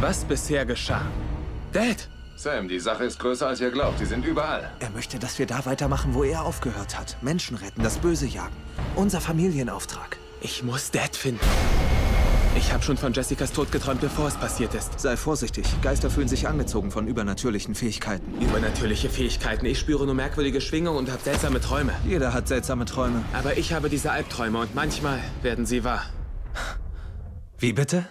was bisher geschah. Dad! Sam, die Sache ist größer, als ihr glaubt. Die sind überall. Er möchte, dass wir da weitermachen, wo er aufgehört hat. Menschen retten, das Böse jagen. Unser Familienauftrag. Ich muss Dad finden. Ich habe schon von Jessicas Tod geträumt, bevor es passiert ist. Sei vorsichtig. Geister fühlen sich angezogen von übernatürlichen Fähigkeiten. Übernatürliche Fähigkeiten. Ich spüre nur merkwürdige Schwingungen und habe seltsame Träume. Jeder hat seltsame Träume. Aber ich habe diese Albträume und manchmal werden sie wahr. Wie bitte?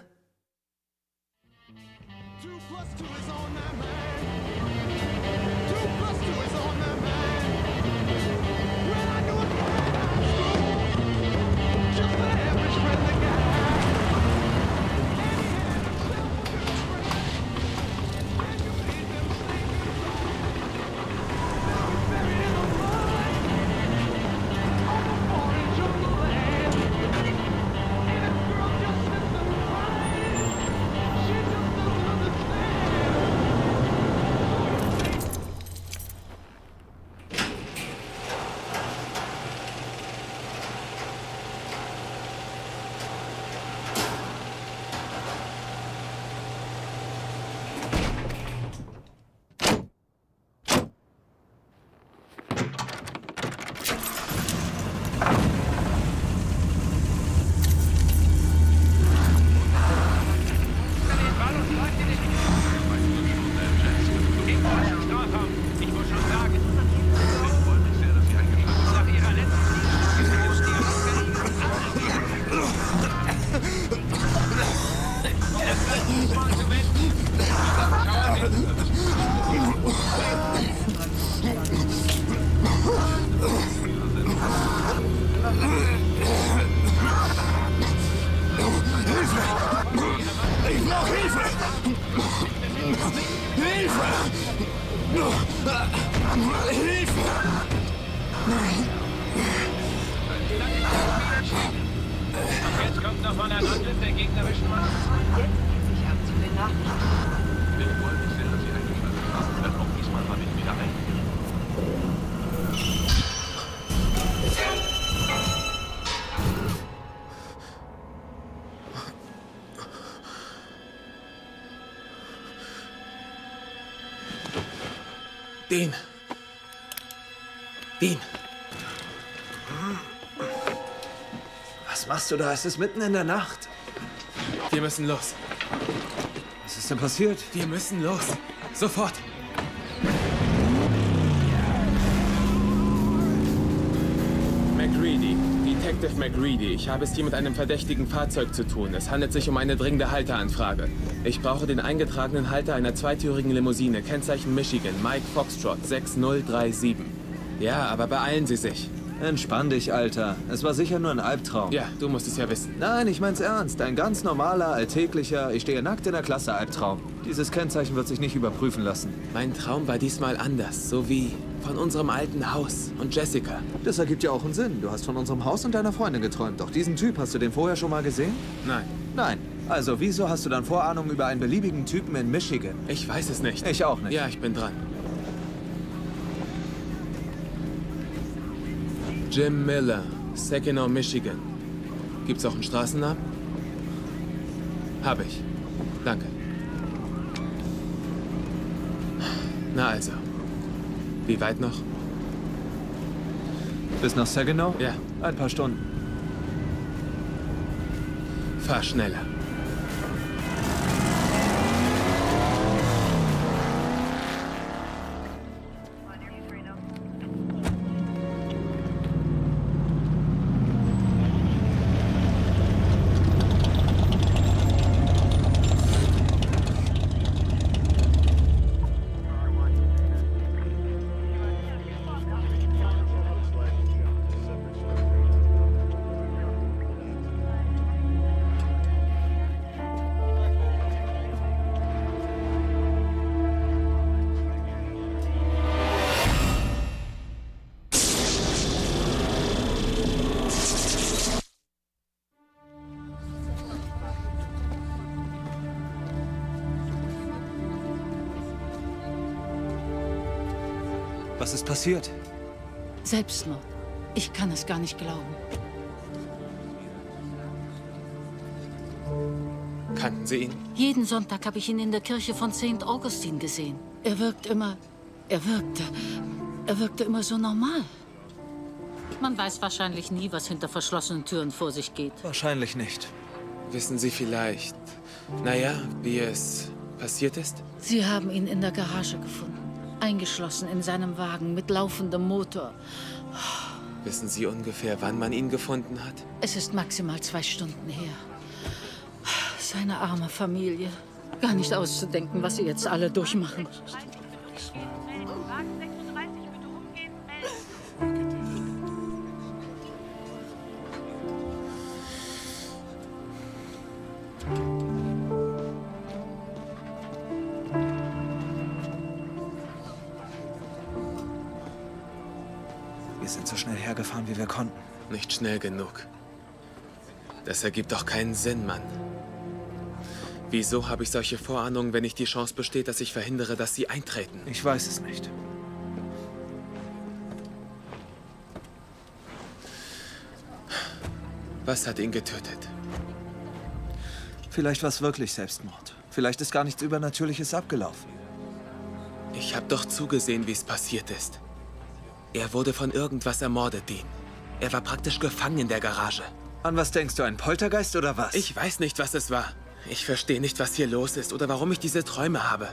Was machst du da? Es ist mitten in der Nacht. Wir müssen los. Was ist denn passiert? Wir müssen los. Sofort. McReady. Detective McReady. Ich habe es hier mit einem verdächtigen Fahrzeug zu tun. Es handelt sich um eine dringende Halteranfrage. Ich brauche den eingetragenen Halter einer zweitürigen Limousine. Kennzeichen Michigan. Mike Foxtrot 6037. Ja, aber beeilen Sie sich. Entspann dich, Alter. Es war sicher nur ein Albtraum. Ja, du musst es ja wissen. Nein, ich mein's ernst. Ein ganz normaler, alltäglicher, ich stehe nackt in der Klasse Albtraum. Dieses Kennzeichen wird sich nicht überprüfen lassen. Mein Traum war diesmal anders. So wie von unserem alten Haus und Jessica. Das ergibt ja auch einen Sinn. Du hast von unserem Haus und deiner Freundin geträumt. Doch diesen Typ, hast du den vorher schon mal gesehen? Nein, Nein. Also, wieso hast du dann Vorahnung über einen beliebigen Typen in Michigan? ich weiß es nicht. Ich auch nicht. Ja, ich bin dran. Jim Miller, Saginaw, Michigan. Gibt's auch einen Straßennamen? Hab ich. Danke. Na also. Wie weit noch? Bis nach Saginaw? Ja. Ein paar Stunden. Fahr schneller. Passiert? Selbstmord. Ich kann es gar nicht glauben. Kannten Sie ihn? Jeden Sonntag habe ich ihn in der Kirche von St. Augustine gesehen. Er wirkt immer. Er wirkte. Er wirkte immer so normal. Man weiß wahrscheinlich nie, was hinter verschlossenen Türen vor sich geht. Wahrscheinlich nicht. Wissen Sie vielleicht, naja, wie es passiert ist? Sie haben ihn in der Garage gefunden. Eingeschlossen in seinem Wagen mit laufendem Motor. Wissen Sie ungefähr, wann man ihn gefunden hat? Es ist maximal zwei Stunden her. Seine arme Familie. Gar nicht auszudenken, was sie jetzt alle durchmachen. Nicht schnell genug. Das ergibt doch keinen Sinn, Mann. Wieso habe ich solche Vorahnungen, wenn nicht die Chance besteht, dass ich verhindere, dass sie eintreten? Ich weiß es nicht. Was hat ihn getötet? Vielleicht war es wirklich Selbstmord. Vielleicht ist gar nichts Übernatürliches abgelaufen. Ich habe doch zugesehen, wie es passiert ist. Er wurde von irgendwas ermordet, Dean. Er war praktisch gefangen in der Garage. An was denkst du, ein Poltergeist oder was? Ich weiß nicht, was es war. Ich verstehe nicht, was hier los ist oder warum ich diese Träume habe.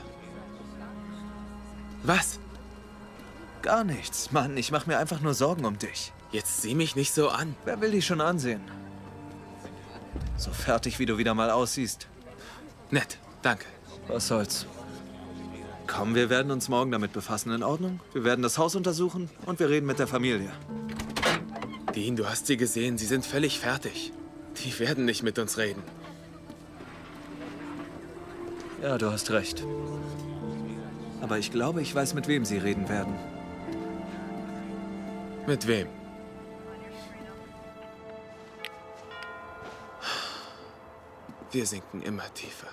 Was? Gar nichts. Mann, ich mache mir einfach nur Sorgen um dich. Jetzt sieh mich nicht so an. Wer will dich schon ansehen? So fertig, wie du wieder mal aussiehst. Nett, danke. Was soll's? Komm, wir werden uns morgen damit befassen. In Ordnung? Wir werden das Haus untersuchen und wir reden mit der Familie. Dean, du hast sie gesehen. Sie sind völlig fertig. Die werden nicht mit uns reden. Ja, du hast recht. Aber ich glaube, ich weiß, mit wem sie reden werden. Mit wem? Wir sinken immer tiefer.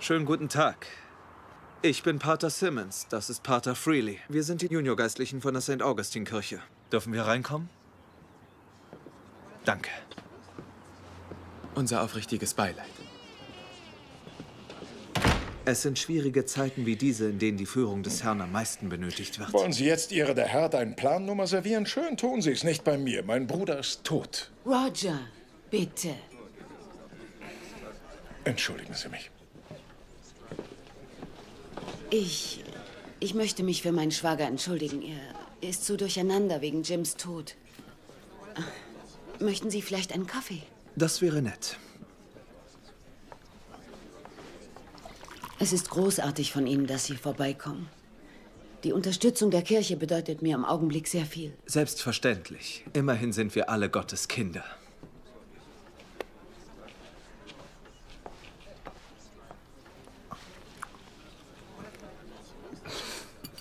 Schönen guten Tag. Ich bin Pater Simmons, das ist Pater Freely. Wir sind die Juniorgeistlichen von der St. Augustin-Kirche. Dürfen wir reinkommen? Danke. Unser aufrichtiges Beileid. Es sind schwierige Zeiten wie diese, in denen die Führung des Herrn am meisten benötigt wird. Wollen Sie jetzt Ihre der Herr einen Plannummer servieren? Schön tun Sie es nicht bei mir. Mein Bruder ist tot. Roger, bitte. Entschuldigen Sie mich. Ich. Ich möchte mich für meinen Schwager entschuldigen. Er ist so durcheinander wegen Jims Tod. Möchten Sie vielleicht einen Kaffee? Das wäre nett. Es ist großartig von Ihnen, dass Sie vorbeikommen. Die Unterstützung der Kirche bedeutet mir im Augenblick sehr viel. Selbstverständlich. Immerhin sind wir alle Gottes Kinder.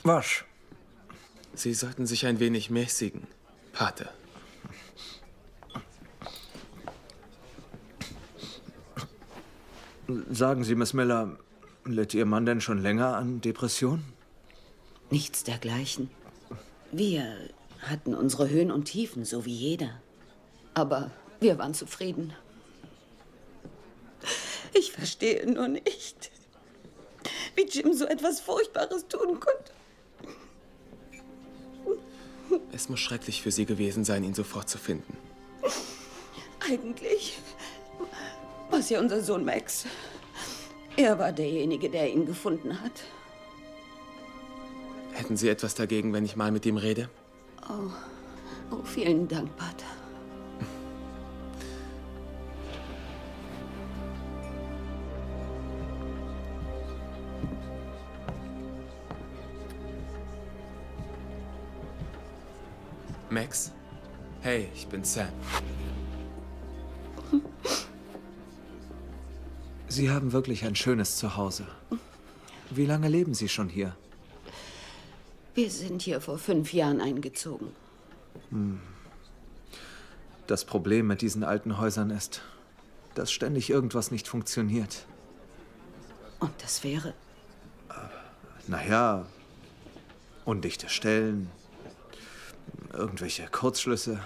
Was? Sie sollten sich ein wenig mäßigen, Pater. Sagen Sie, Miss Miller, litt Ihr Mann denn schon länger an Depressionen? Nichts dergleichen. Wir hatten unsere Höhen und Tiefen, so wie jeder. Aber wir waren zufrieden. Ich verstehe nur nicht, wie Jim so etwas Furchtbares tun konnte. Es muss schrecklich für Sie gewesen sein, ihn sofort zu finden. Eigentlich war es ja unser Sohn Max. Er war derjenige, der ihn gefunden hat. Hätten Sie etwas dagegen, wenn ich mal mit ihm rede? Oh, vielen Dank, Pater. Max? Hey, ich bin Sam. Sie haben wirklich ein schönes Zuhause. Wie lange leben Sie schon hier? Wir sind hier vor fünf Jahren eingezogen. Das Problem mit diesen alten Häusern ist, dass ständig irgendwas nicht funktioniert. Und das wäre. Naja, undichte Stellen, irgendwelche Kurzschlüsse.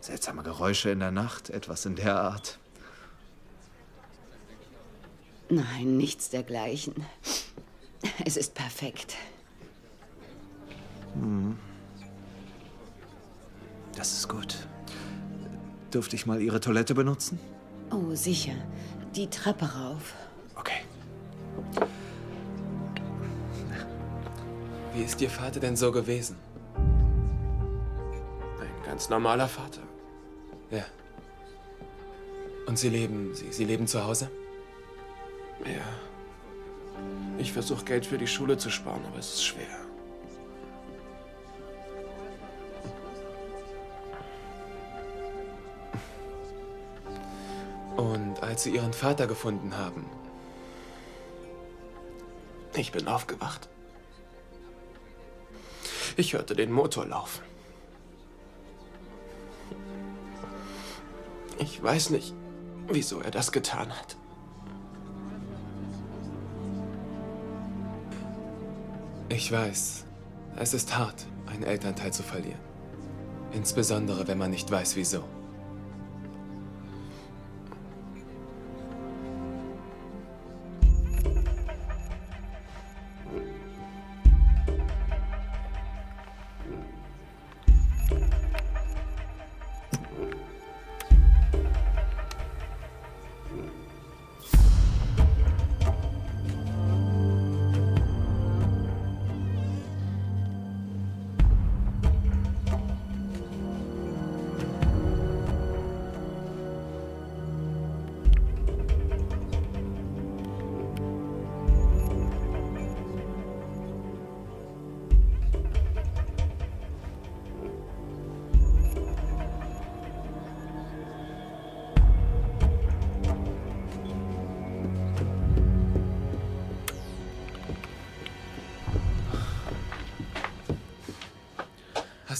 Seltsame Geräusche in der Nacht, etwas in der Art. Nein, nichts dergleichen. Es ist perfekt. Das ist gut. Dürfte ich mal Ihre Toilette benutzen? Oh, sicher. Die Treppe rauf. Okay. Wie ist Ihr Vater denn so gewesen? Ganz normaler Vater. Ja. Und Sie leben, Sie, Sie leben zu Hause? Ja. Ich versuche Geld für die Schule zu sparen, aber es ist schwer. Und als Sie Ihren Vater gefunden haben, Ich bin aufgewacht. Ich hörte den Motor laufen. Ich weiß nicht, wieso er das getan hat. ich weiß, es ist hart, einen Elternteil zu verlieren. Insbesondere, wenn man nicht weiß, wieso.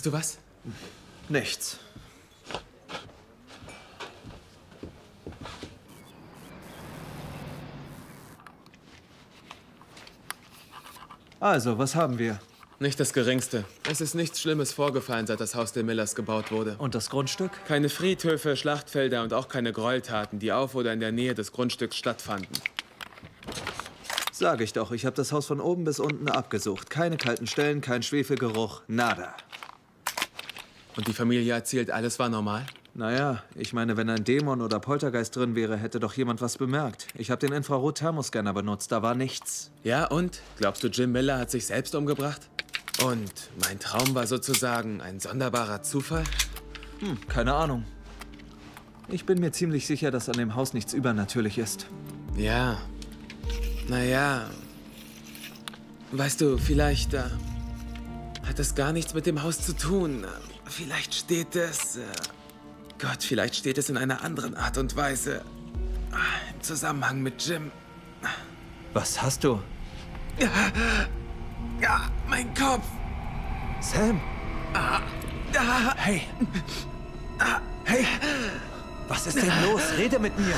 Hast du was? Nichts. Also, was haben wir? Nicht das Geringste. Es ist nichts Schlimmes vorgefallen, seit das Haus der Millers gebaut wurde. Und das Grundstück? Keine Friedhöfe, Schlachtfelder und auch keine Gräueltaten, die auf oder in der Nähe des Grundstücks stattfanden. Sag ich doch, ich habe das Haus von oben bis unten abgesucht. Keine kalten Stellen, kein Schwefelgeruch, nada. Und die Familie erzählt, alles war normal? Naja, ich meine, wenn ein Dämon oder Poltergeist drin wäre, hätte doch jemand was bemerkt. Ich habe den Infrarot-Thermoscanner benutzt, da war nichts. Ja, und? Glaubst du, Jim Miller hat sich selbst umgebracht? Und mein Traum war sozusagen ein sonderbarer Zufall? Hm, keine Ahnung. Ich bin mir ziemlich sicher, dass an dem Haus nichts übernatürlich ist. Ja. Naja. Weißt du, vielleicht äh, hat es gar nichts mit dem Haus zu tun. Vielleicht steht es. Äh, Gott, vielleicht steht es in einer anderen Art und Weise. ah, Im Zusammenhang mit Jim. Was hast du? Ja, mein Kopf. Sam? Hey! Hey! Was ist denn los? Rede mit mir!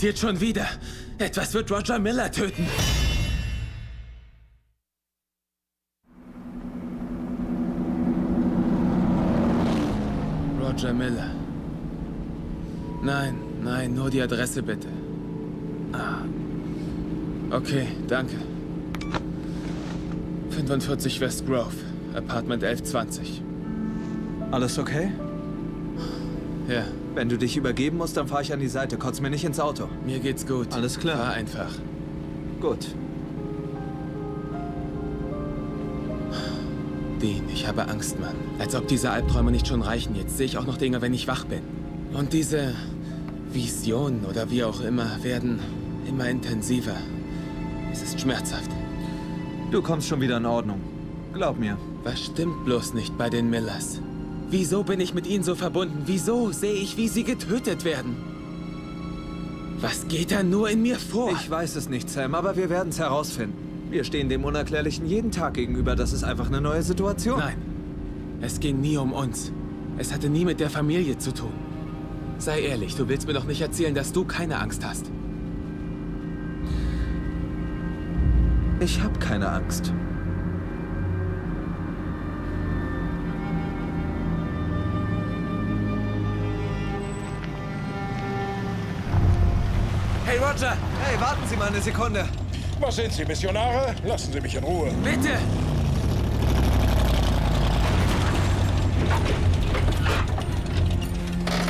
Passiert schon wieder. Etwas wird Roger Miller töten. Roger Miller. Nein, nein, nur die Adresse bitte. Ah. Okay, danke. 45 West Grove, Apartment 1120. Alles okay? Ja, Wenn du dich übergeben musst, dann fahr ich an die Seite. Kotz mir nicht ins Auto. mir geht's gut. Alles klar. War einfach. Gut. Dean, ich habe Angst, Mann. Als ob diese Albträume nicht schon reichen. Jetzt sehe ich auch noch Dinge, wenn ich wach bin. Und diese Visionen oder wie auch immer werden immer intensiver. Es ist schmerzhaft. Du kommst schon wieder in Ordnung. Glaub mir. Was stimmt bloß nicht bei den Millers? Wieso bin ich mit ihnen so verbunden? Wieso sehe ich, wie sie getötet werden? Was geht da nur in mir vor? Ich weiß es nicht, Sam, aber wir werden es herausfinden. Wir stehen dem Unerklärlichen jeden Tag gegenüber. Das ist einfach eine neue Situation. Nein, es ging nie um uns. Es hatte nie mit der Familie zu tun. Sei ehrlich, du willst mir doch nicht erzählen, dass du keine Angst hast. Ich habe keine Angst. Hey Roger, Hey, warten Sie mal eine Sekunde. Was sind Sie, Missionare? Lassen Sie mich in Ruhe. bitte!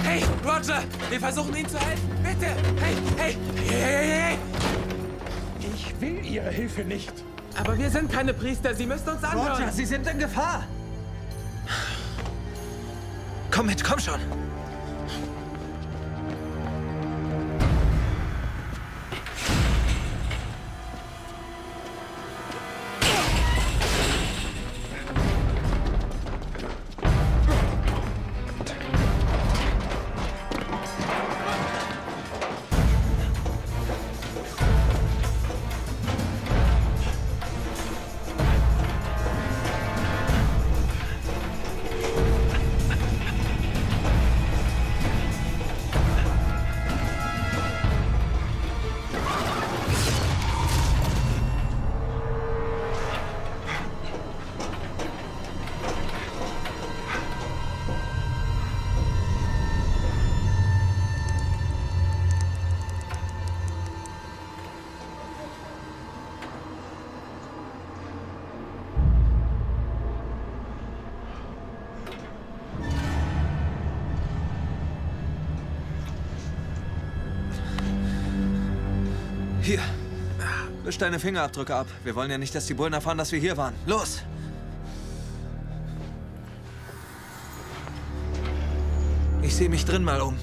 Hey, Roger, wir versuchen ihn zu helfen. Bitte! Hey, hey, hey, hey, hey! Ich will Ihre Hilfe nicht. Aber wir sind keine Priester, Sie müssen uns anhören. Roger, Sie sind in Gefahr. Komm mit, komm schon. Wisch deine Fingerabdrücke ab. Wir wollen ja nicht, dass die Bullen erfahren, dass wir hier waren. Los! Ich sehe mich drin mal um.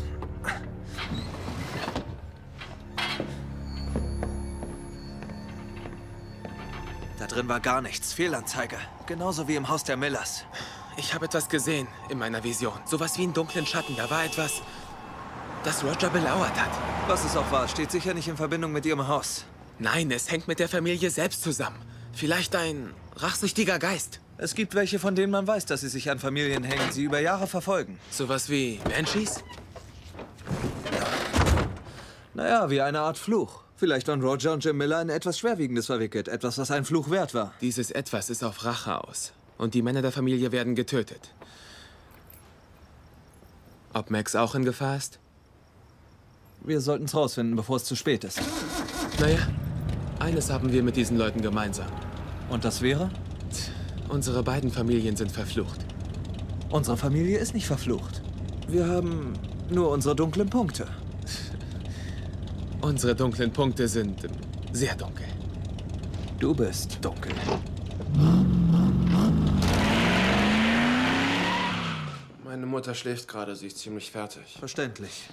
Da drin war gar nichts. Fehlanzeige. Genauso wie im Haus der Millers. Ich habe etwas gesehen in meiner Vision. Sowas wie einen dunklen Schatten. Da war etwas, das Roger belauert hat. Was es auch war, steht sicher nicht in Verbindung mit ihrem Haus. Nein, es hängt mit der Familie selbst zusammen. Vielleicht ein rachsüchtiger Geist. Es gibt welche, von denen man weiß, dass sie sich an Familien hängen, sie über Jahre verfolgen. Sowas wie Banshees? Naja, wie eine Art Fluch. Vielleicht waren Roger und Jim Miller in etwas Schwerwiegendes verwickelt. Etwas, was ein Fluch wert war. Dieses Etwas ist auf Rache aus. Und die Männer der Familie werden getötet. Ob Max auch in Gefahr ist? Wir sollten es rausfinden, bevor es zu spät ist. Naja, eines haben wir mit diesen Leuten gemeinsam. Und das wäre? Unsere beiden Familien sind verflucht. Unsere Familie ist nicht verflucht. Wir haben nur unsere dunklen Punkte. Unsere dunklen Punkte sind sehr dunkel. Du bist dunkel. Meine Mutter schläft gerade, sie ist ziemlich fertig. Verständlich.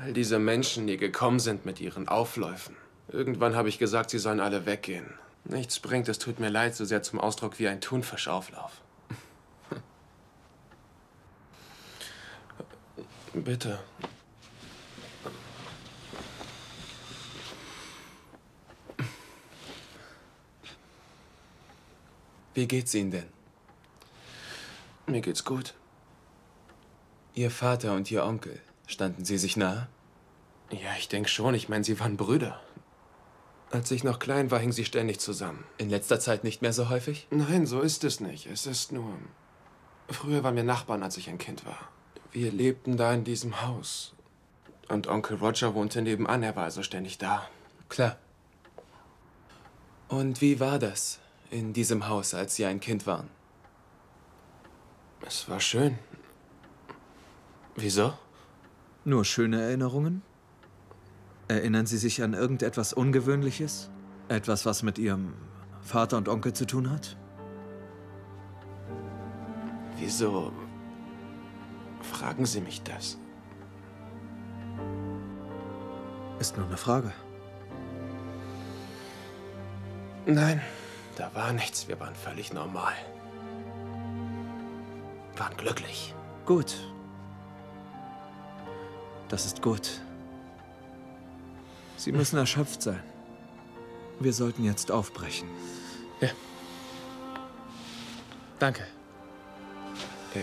All diese Menschen, die gekommen sind mit ihren Aufläufen. Irgendwann habe ich gesagt, sie sollen alle weggehen. Nichts bringt, es tut mir leid, so sehr zum Ausdruck wie ein Thunfischauflauf. Bitte. Wie geht's Ihnen denn? Mir geht's gut. Ihr Vater und Ihr Onkel, standen Sie sich nahe? Ja, ich denke schon. Ich meine, sie waren Brüder. Als ich noch klein war, hingen sie ständig zusammen. In letzter Zeit nicht mehr so häufig? Nein, so ist es nicht. Es ist nur. Früher waren wir Nachbarn, als ich ein Kind war. Wir lebten da in diesem Haus. Und Onkel Roger wohnte nebenan, er war also ständig da. Klar. Und wie war das in diesem Haus, als Sie ein Kind waren? Es war schön. Wieso? Nur schöne Erinnerungen? Erinnern Sie sich an irgendetwas Ungewöhnliches? Etwas, was mit Ihrem Vater und Onkel zu tun hat? Wieso fragen Sie mich das? Ist nur eine Frage. Nein, da war nichts. Wir waren völlig normal. Waren glücklich. Gut. Das ist gut. Sie müssen erschöpft sein. Wir sollten jetzt aufbrechen. Ja. Danke. Ja.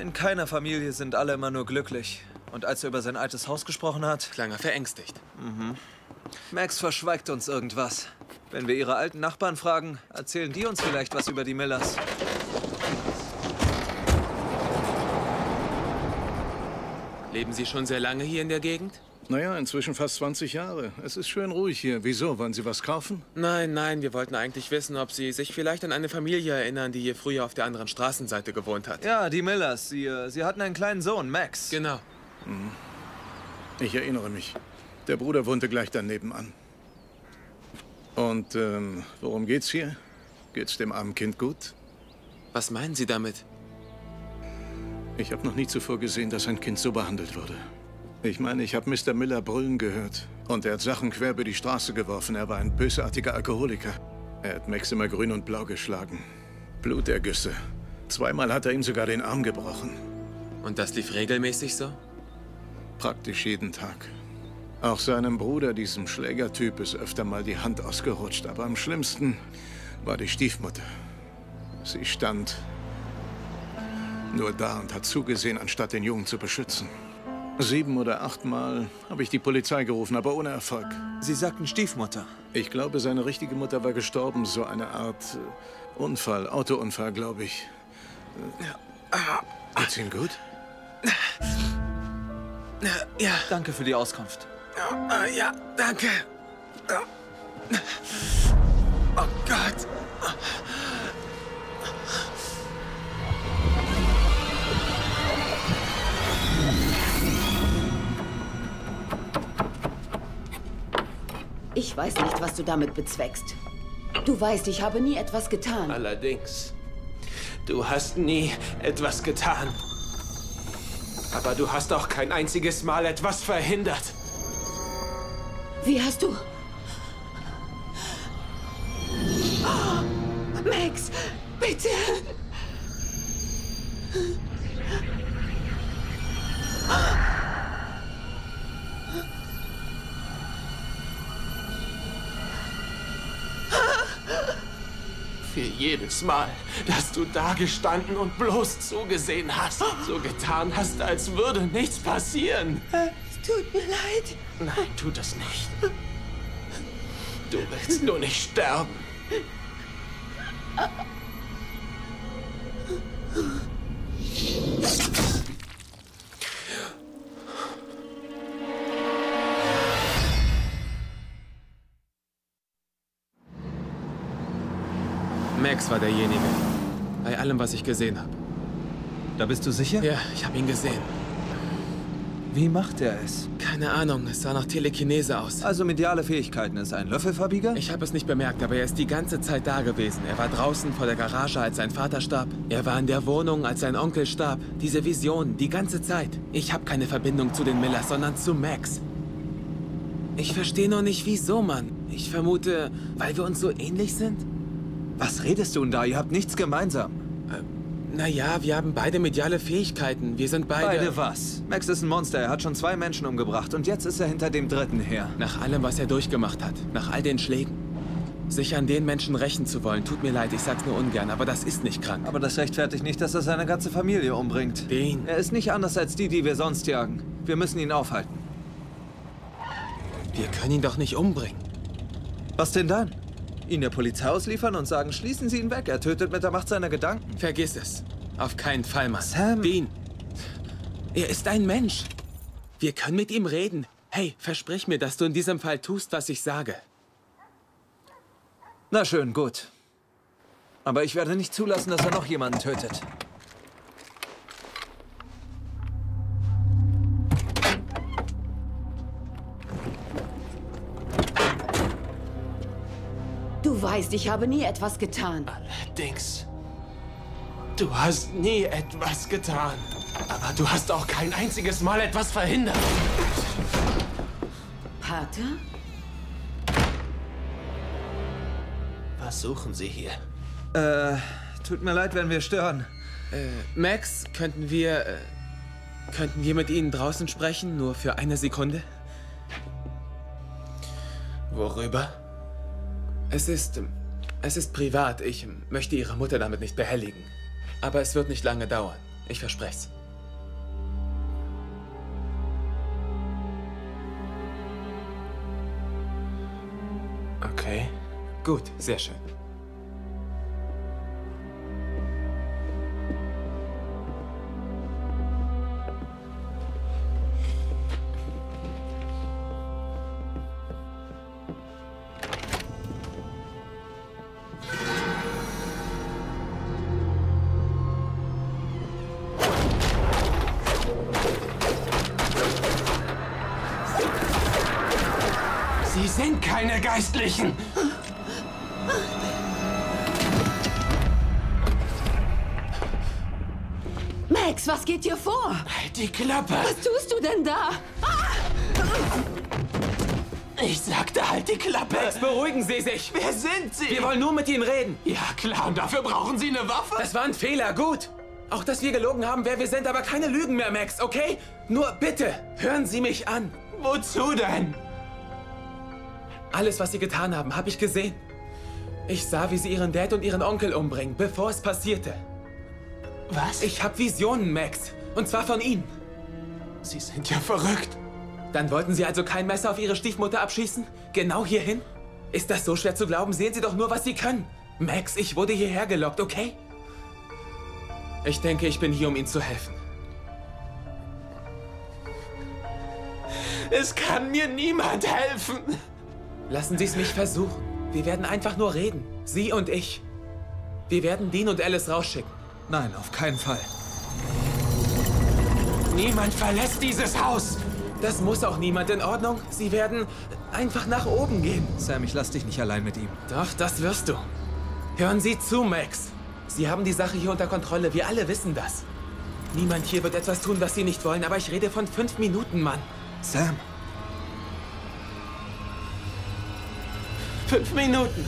In keiner Familie sind alle immer nur glücklich. Und als er über sein altes Haus gesprochen hat, Klang er verängstigt. Max verschweigt uns irgendwas. Wenn wir ihre alten Nachbarn fragen, erzählen die uns vielleicht was über die Millers. Leben Sie schon sehr lange hier in der Gegend? Naja, inzwischen fast 20 Jahre. Es ist schön ruhig hier. Wieso? Wollen Sie was kaufen? Nein, nein, wir wollten eigentlich wissen, ob Sie sich vielleicht an eine Familie erinnern, die hier früher auf der anderen Straßenseite gewohnt hat. Ja, die Millers. Sie, äh, sie hatten einen kleinen Sohn, Max. Genau. Ich erinnere mich. Der Bruder wohnte gleich daneben an. Und ähm, worum geht's hier? Geht's dem armen Kind gut? Was meinen Sie damit? Ich habe noch nie zuvor gesehen, dass ein Kind so behandelt wurde. Ich meine, ich habe Mr. Miller brüllen gehört. Und er hat Sachen quer über die Straße geworfen. Er war ein bösartiger Alkoholiker. Er hat Max immer grün und blau geschlagen. Blutergüsse. Zweimal hat er ihm sogar den Arm gebrochen. Und das lief regelmäßig so? Praktisch jeden Tag. Auch seinem Bruder, diesem Schlägertyp, ist öfter mal die Hand ausgerutscht. Aber am schlimmsten war die Stiefmutter. Sie stand nur da und hat zugesehen, anstatt den Jungen zu beschützen. Sieben oder achtmal habe ich die Polizei gerufen, aber ohne Erfolg. Sie sagten Stiefmutter. Ich glaube, seine richtige Mutter war gestorben. So eine Art äh, Unfall, Autounfall, glaube ich. Äh, Geht's Ihnen gut? Ja, Danke für die Auskunft. äh, ja, danke. Ja. Oh Gott. Ich weiß nicht, was du damit bezweckst. Du weißt, ich habe nie etwas getan. Allerdings, du hast nie etwas getan. Aber du hast auch kein einziges Mal etwas verhindert. Wie hast du... Oh, Max, bitte. Jedes Mal, dass du da gestanden und bloß zugesehen hast. So getan hast, als würde nichts passieren. Es tut mir leid. Nein, tu das nicht. Du willst nur nicht sterben. Max war derjenige. Bei allem, was ich gesehen habe. Da bist du sicher? Ja, ich habe ihn gesehen. Wie macht er es? Keine Ahnung, es sah nach Telekinese aus. Also mediale Fähigkeiten. Ist er ein Löffelverbieger? Ich habe es nicht bemerkt, aber er ist die ganze Zeit da gewesen. Er war draußen vor der Garage, als sein Vater starb. Er war in der Wohnung, als sein Onkel starb. Diese Vision, die ganze Zeit. Ich habe keine Verbindung zu den Millers, sondern zu Max. Ich verstehe noch nicht, wieso, Mann. Ich vermute, weil wir uns so ähnlich sind? Was redest du denn da? Ihr habt nichts gemeinsam. Naja, wir haben beide mediale Fähigkeiten. Wir sind beide... Beide was? Max ist ein Monster. Er hat schon zwei Menschen umgebracht. Und jetzt ist er hinter dem dritten her. Nach allem, was er durchgemacht hat. Nach all den Schlägen. Sich an den Menschen rächen zu wollen, tut mir leid, ich sag's nur ungern, aber das ist nicht krank. Aber das rechtfertigt nicht, dass er seine ganze Familie umbringt. Den. Er ist nicht anders als die, die wir sonst jagen. Wir müssen ihn aufhalten. Wir können ihn doch nicht umbringen. Was denn dann? Ihn der Polizei ausliefern und sagen, schließen Sie ihn weg. Er tötet mit der Macht seiner Gedanken. Vergiss es. Auf keinen Fall, Mann. Sam. Dean. Er ist ein Mensch. Wir können mit ihm reden. Hey, versprich mir, dass du in diesem Fall tust, was ich sage. Na schön, gut. Aber ich werde nicht zulassen, dass er noch jemanden tötet. Weißt, ich habe nie etwas getan. Allerdings. Du hast nie etwas getan. Aber du hast auch kein einziges Mal etwas verhindert. Pater? Was suchen Sie hier? Äh, tut mir leid, wenn wir stören. Äh, Max, könnten wir. Äh, könnten wir mit Ihnen draußen sprechen? Nur für eine Sekunde? Worüber? Es ist. Es ist privat. Ich möchte Ihre Mutter damit nicht behelligen. Aber es wird nicht lange dauern. Ich verspreche es. Okay. Gut, sehr schön. Keine Geistlichen! Max, was geht dir vor? Halt die Klappe! Was tust du denn da? Ich sagte, halt die Klappe! Max, beruhigen Sie sich! Wer sind Sie? Wir wollen nur mit Ihnen reden. ja, klar, und dafür brauchen Sie eine Waffe? Das war ein Fehler, gut. Auch, dass wir gelogen haben, wer wir sind, aber keine Lügen mehr, Max, okay? Nur bitte, hören Sie mich an. Wozu denn? Alles, was Sie getan haben, habe ich gesehen. Ich sah, wie Sie Ihren Dad und Ihren Onkel umbringen, bevor es passierte. Was? Ich habe Visionen, Max. Und zwar von Ihnen. Sie sind ja verrückt. Dann wollten Sie also kein Messer auf Ihre Stiefmutter abschießen? Genau hierhin? Ist das so schwer zu glauben? Sehen Sie doch nur, was Sie können. Max, ich wurde hierher gelockt, okay? Ich denke, ich bin hier, um Ihnen zu helfen. Es kann mir niemand helfen. Lassen Sie es mich versuchen. Wir werden einfach nur reden. Sie und ich. Wir werden Dean und Alice rausschicken. Nein, auf keinen Fall. Niemand verlässt dieses Haus. Das muss auch niemand in Ordnung. Sie werden einfach nach oben gehen. Sam, ich lass dich nicht allein mit ihm. Doch, das wirst du. Hören Sie zu, Max. Sie haben die Sache hier unter Kontrolle. Wir alle wissen das. Niemand hier wird etwas tun, was Sie nicht wollen, aber ich rede von fünf Minuten, Mann. Sam, Fünf Minuten.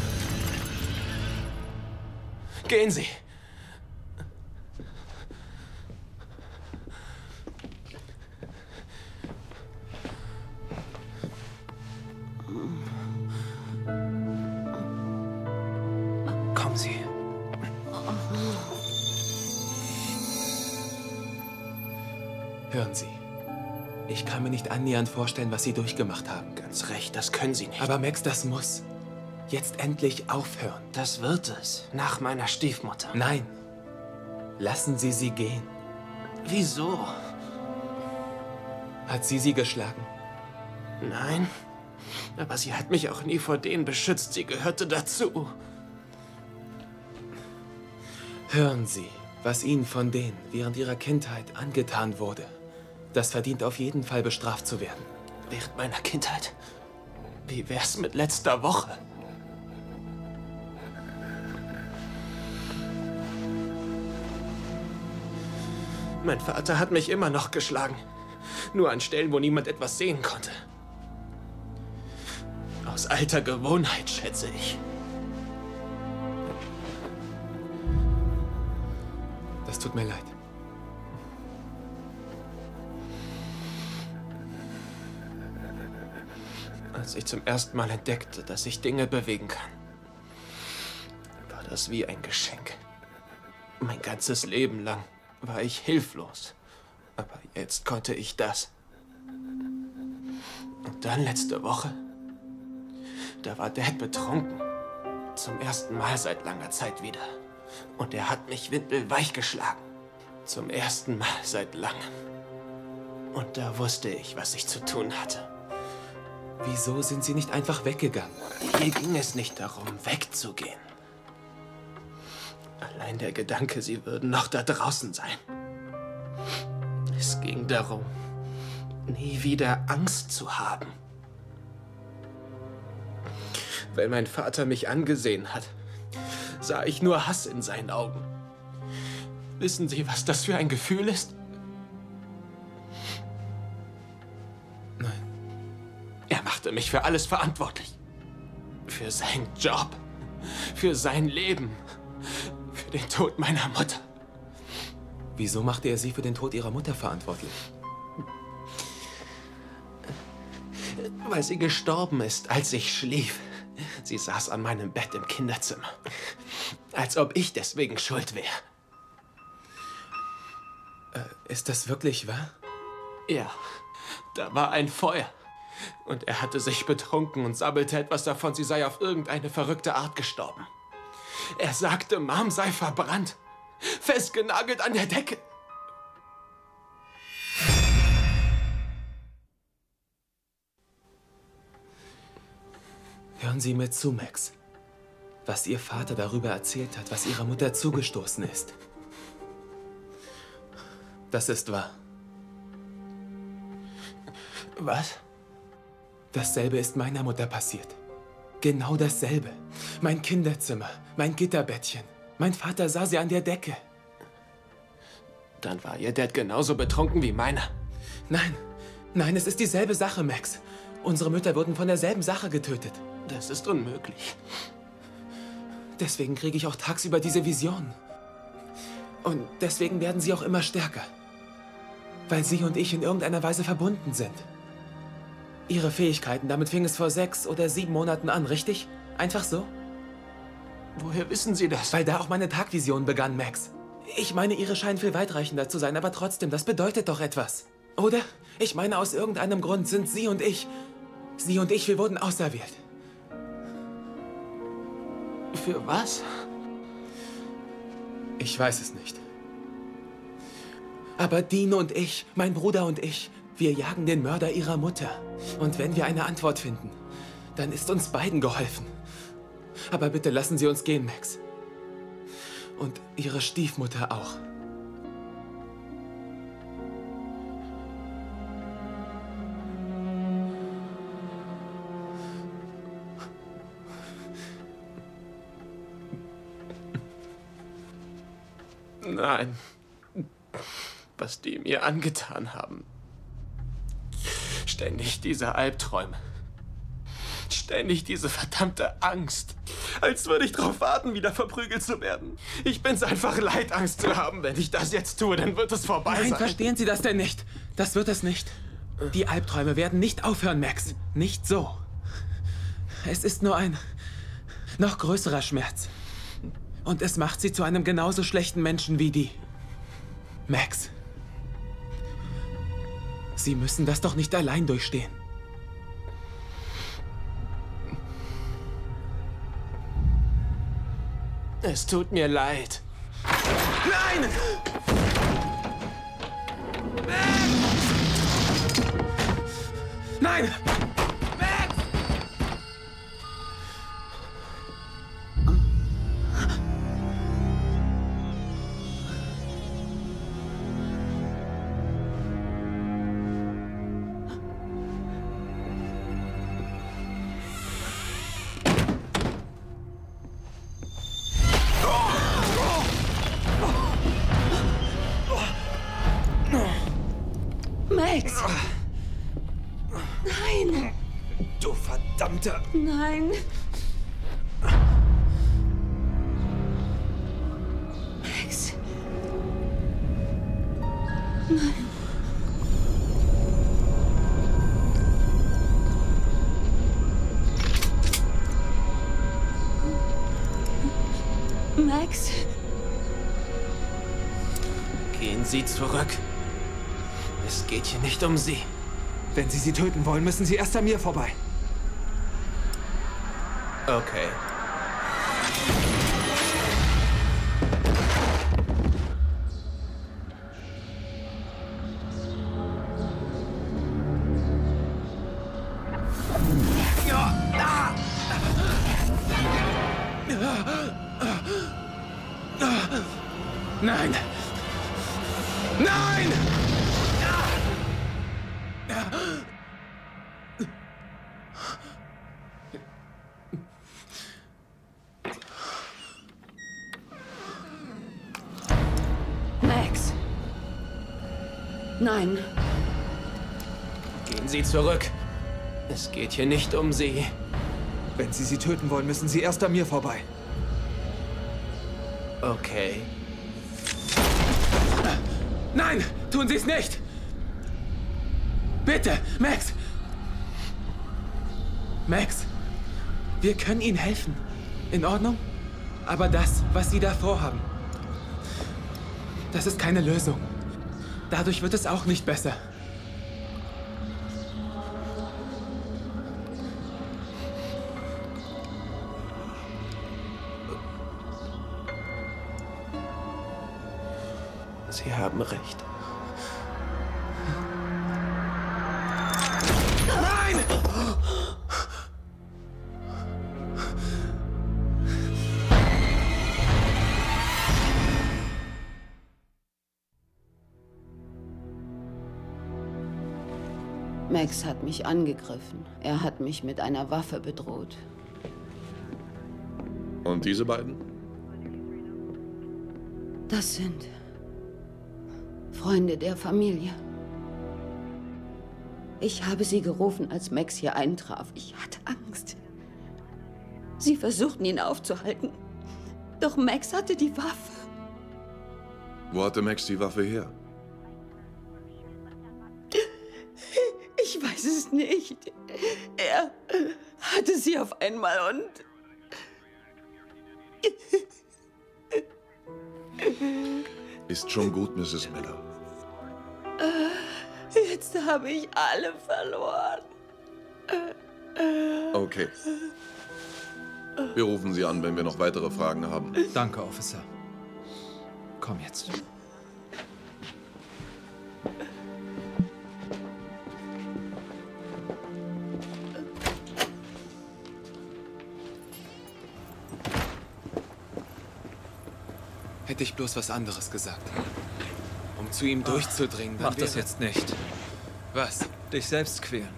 Gehen Sie. Kommen Sie. Hören Sie. Ich kann mir nicht annähernd vorstellen, was Sie durchgemacht haben. Ganz recht, das können Sie nicht. Aber Max, das muss jetzt endlich aufhören. das wird es. Nach meiner Stiefmutter. Nein. Lassen Sie sie gehen. Wieso? Hat sie sie geschlagen? Nein. Aber sie hat mich auch nie vor denen beschützt. Sie gehörte dazu. Hören Sie, was Ihnen von denen während Ihrer Kindheit angetan wurde. Das verdient auf jeden Fall bestraft zu werden. Während meiner Kindheit. Wie wär's mit letzter Woche? Mein Vater hat mich immer noch geschlagen. Nur an Stellen, wo niemand etwas sehen konnte. Aus alter Gewohnheit, schätze ich. Das tut mir leid. Als ich zum ersten Mal entdeckte, dass ich Dinge bewegen kann, das wie ein Geschenk. Mein ganzes Leben lang war ich hilflos. Aber jetzt konnte ich das. Und dann letzte Woche, da war Dad betrunken. Zum ersten Mal seit langer Zeit wieder. Und er hat mich windelweich geschlagen. Zum ersten Mal seit langem. Und da wusste ich, was ich zu tun hatte. Wieso sind Sie nicht einfach weggegangen? Hier ging es nicht darum, wegzugehen. Allein der Gedanke, sie würden noch da draußen sein. Es ging darum, nie wieder Angst zu haben. Wenn mein Vater mich angesehen hat, sah ich nur Hass in seinen Augen. Wissen Sie, was das für ein Gefühl ist? Nein. Er machte mich für alles verantwortlich. Für seinen Job, für sein Leben, für den Tod meiner Mutter. Wieso machte er Sie für den Tod Ihrer Mutter verantwortlich? Weil sie gestorben ist, als ich schlief. Sie saß an meinem Bett im Kinderzimmer. Als ob ich deswegen schuld wäre. Äh, ist das wirklich wahr? Ja, da war ein Feuer. Und er hatte sich betrunken und sabbelte etwas davon, sie sei auf irgendeine verrückte Art gestorben. Er sagte, Mom sei verbrannt. Festgenagelt an der Decke. Hören Sie mir zu, Max. Was Ihr Vater darüber erzählt hat, was Ihrer Mutter zugestoßen ist. Das ist wahr. Was? Dasselbe ist meiner Mutter passiert. Genau dasselbe. Mein Kinderzimmer, mein Gitterbettchen. Mein Vater sah sie an der Decke. Dann war Ihr Dad genauso betrunken wie meiner. Nein, nein, es ist dieselbe Sache, Max. Unsere Mütter wurden von derselben Sache getötet. Das ist unmöglich. Deswegen kriege ich auch tagsüber diese Visionen. Und deswegen werden sie auch immer stärker. Weil sie und ich in irgendeiner Weise verbunden sind. Ihre Fähigkeiten, damit fing es vor sechs oder sieben Monaten an, richtig? Einfach so? Woher wissen Sie das? Weil da auch meine Tagvision begann, Max. Ich meine, ihre scheinen viel weitreichender zu sein, aber trotzdem, das bedeutet doch etwas. Oder? Ich meine, aus irgendeinem Grund sind Sie und ich. Sie und ich, wir wurden auserwählt. Für was? Ich weiß es nicht. Aber Dean und ich, mein Bruder und ich, wir jagen den Mörder ihrer Mutter. Und wenn wir eine Antwort finden, dann ist uns beiden geholfen. Aber bitte lassen Sie uns gehen, Max. Und Ihre Stiefmutter auch. Nein. Was die mir angetan haben. Ständig diese Albträume. Ständig diese verdammte Angst. Als würde ich darauf warten, wieder verprügelt zu werden. Ich bin's einfach leid, Angst zu haben. Wenn ich das jetzt tue, dann wird es vorbei Nein, sein. verstehen Sie das denn nicht? Das wird es nicht. Die Albträume werden nicht aufhören, Max. Nicht so. Es ist nur ein noch größerer Schmerz. Und es macht sie zu einem genauso schlechten Menschen wie die. Max. Sie müssen das doch nicht allein durchstehen. Es tut mir leid. Nein! Nein! Nein! Max! Nein! Max! Gehen Sie zurück. Es geht hier nicht um Sie. Wenn Sie sie töten wollen, müssen Sie erst an mir vorbei. Okay. Zurück. Es geht hier nicht um Sie. Wenn Sie sie töten wollen, müssen Sie erst an mir vorbei. Okay. Nein! Tun Sie es nicht! Bitte, Max! Max, wir können Ihnen helfen. In Ordnung? Aber das, was Sie da vorhaben, das ist keine Lösung. Dadurch wird es auch nicht besser. Haben recht. Nein! Max hat mich angegriffen. Er hat mich mit einer Waffe bedroht. Und diese beiden? Das sind Freunde der Familie. Ich habe sie gerufen, als Max hier eintraf. Ich hatte Angst. Sie versuchten ihn aufzuhalten. Doch Max hatte die Waffe. Wo hatte Max die Waffe her? Ich weiß es nicht. Er hatte sie auf einmal und Ist schon gut, Mrs. Miller. Jetzt habe ich alle verloren. Okay. Wir rufen Sie an, wenn wir noch weitere Fragen haben. Danke, Officer. Komm jetzt. Hätte ich bloß was anderes gesagt. Zu ihm durchzudringen, Mach das jetzt nicht. Was? Dich selbst quälen.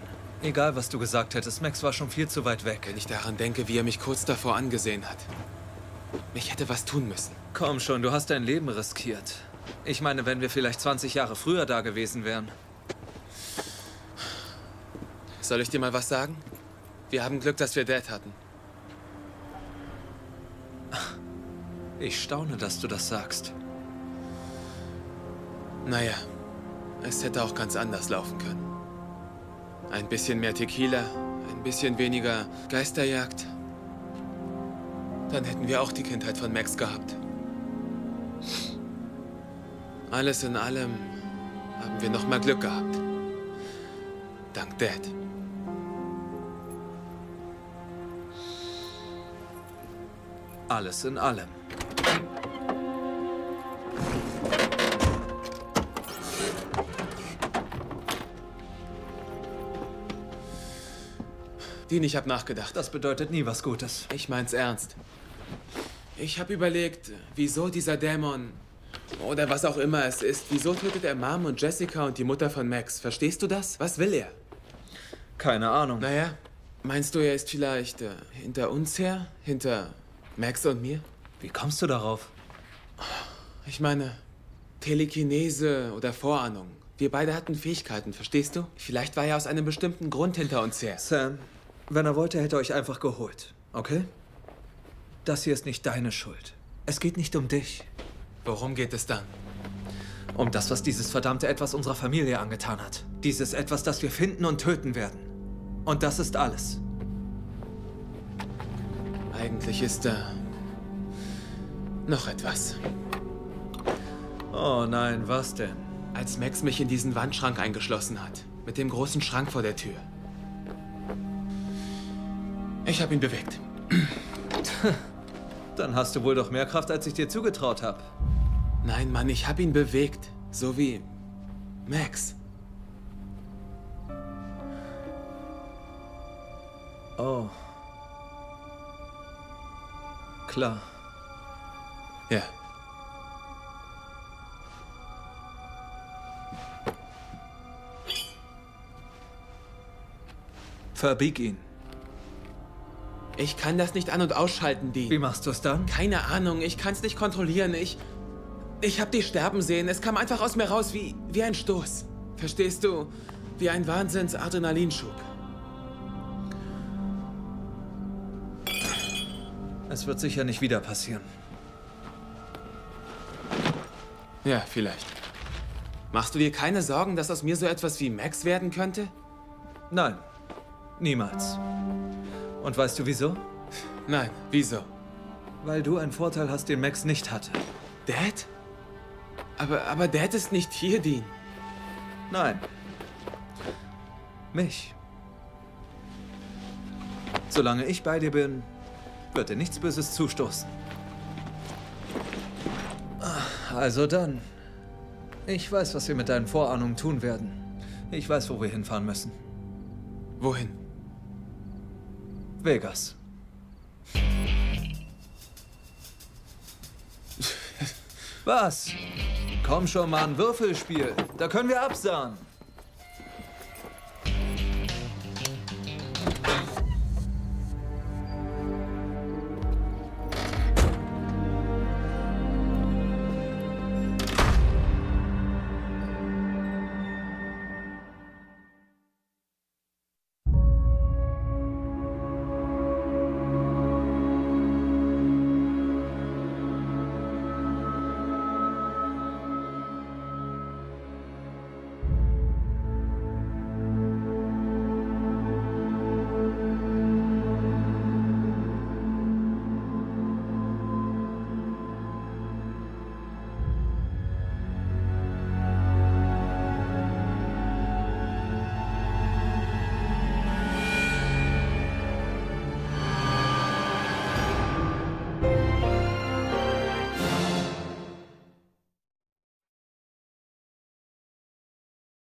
Egal, was du gesagt hättest, Max war schon viel zu weit weg. Wenn ich daran denke, wie er mich kurz davor angesehen hat. Ich hätte was tun müssen. Komm schon, du hast dein Leben riskiert. Ich meine, wenn wir vielleicht 20 Jahre früher da gewesen wären. Soll ich dir mal was sagen? Wir haben Glück, dass wir Dad hatten. Ich staune, dass du das sagst. Naja, es hätte auch ganz anders laufen können. Ein bisschen mehr Tequila, ein bisschen weniger Geisterjagd. Dann hätten wir auch die Kindheit von Max gehabt. Alles in allem haben wir noch mal Glück gehabt. Dank Dad. Alles in allem. Dean, ich habe nachgedacht. Das bedeutet nie was Gutes. Ich mein's ernst. Ich habe überlegt, wieso dieser Dämon oder was auch immer es ist, wieso tötet er Mom und Jessica und die Mutter von Max? Verstehst du das? Was will er? Keine Ahnung. Naja, meinst du, er ist vielleicht äh, hinter uns her? Hinter Max und mir? Wie kommst du darauf? Ich meine, Telekinese oder Vorahnung. Wir beide hatten Fähigkeiten, verstehst du? Vielleicht war er aus einem bestimmten Grund hinter uns her. Sam, wenn er wollte, hätte er euch einfach geholt. Okay? Das hier ist nicht deine Schuld. Es geht nicht um dich. Worum geht es dann? Um das, was dieses verdammte Etwas unserer Familie angetan hat. Dieses Etwas, das wir finden und töten werden. Und das ist alles. Eigentlich ist da Noch etwas. Oh nein, was denn? Als Max mich in diesen Wandschrank eingeschlossen hat. Mit dem großen Schrank vor der Tür. Ich habe ihn bewegt. Dann hast du wohl doch mehr Kraft, als ich dir zugetraut habe. Nein, Mann, ich habe ihn bewegt. So wie Max. Oh. Klar. Ja. Verbieg ihn. Ich kann das nicht an- und ausschalten, Dean. Wie machst du es dann? Keine Ahnung, ich kann es nicht kontrollieren. Ich. Ich hab dich sterben sehen. Es kam einfach aus mir raus wie, wie ein Stoß. Verstehst du? Wie ein Wahnsinns-Adrenalinschub. Es wird sicher nicht wieder passieren. Ja, vielleicht. Machst du dir keine Sorgen, dass aus mir so etwas wie Max werden könnte? Nein, niemals. Und weißt du wieso? Nein, wieso? Weil du einen Vorteil hast, den Max nicht hatte. Dad? Aber, aber Dad ist nicht hier, Dean. Nein. Mich. Solange ich bei dir bin, wird dir nichts Böses zustoßen. Also dann. Ich weiß, was wir mit deinen Vorahnungen tun werden. Ich weiß, wo wir hinfahren müssen. Wohin? Vegas. Was? Komm schon mal, ein Würfelspiel. Da können wir absahen.